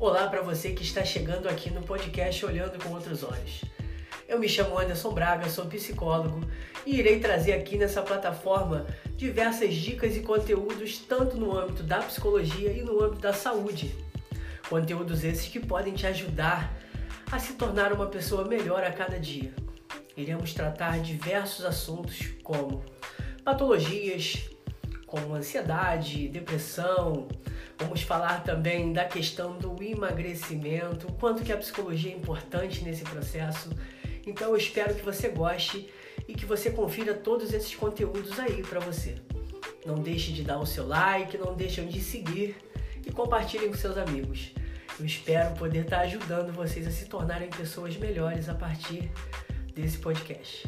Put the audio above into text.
Olá para você que está chegando aqui no podcast Olhando com Outros Olhos. Eu me chamo Anderson Braga, sou psicólogo e irei trazer aqui nessa plataforma diversas dicas e conteúdos tanto no âmbito da psicologia e no âmbito da saúde. Conteúdos esses que podem te ajudar a se tornar uma pessoa melhor a cada dia. Iremos tratar diversos assuntos como patologias, como ansiedade, depressão, Vamos falar também da questão do emagrecimento, o quanto que a psicologia é importante nesse processo. Então eu espero que você goste e que você confira todos esses conteúdos aí para você. Não deixe de dar o seu like, não deixem de seguir e compartilhem com seus amigos. Eu espero poder estar ajudando vocês a se tornarem pessoas melhores a partir desse podcast.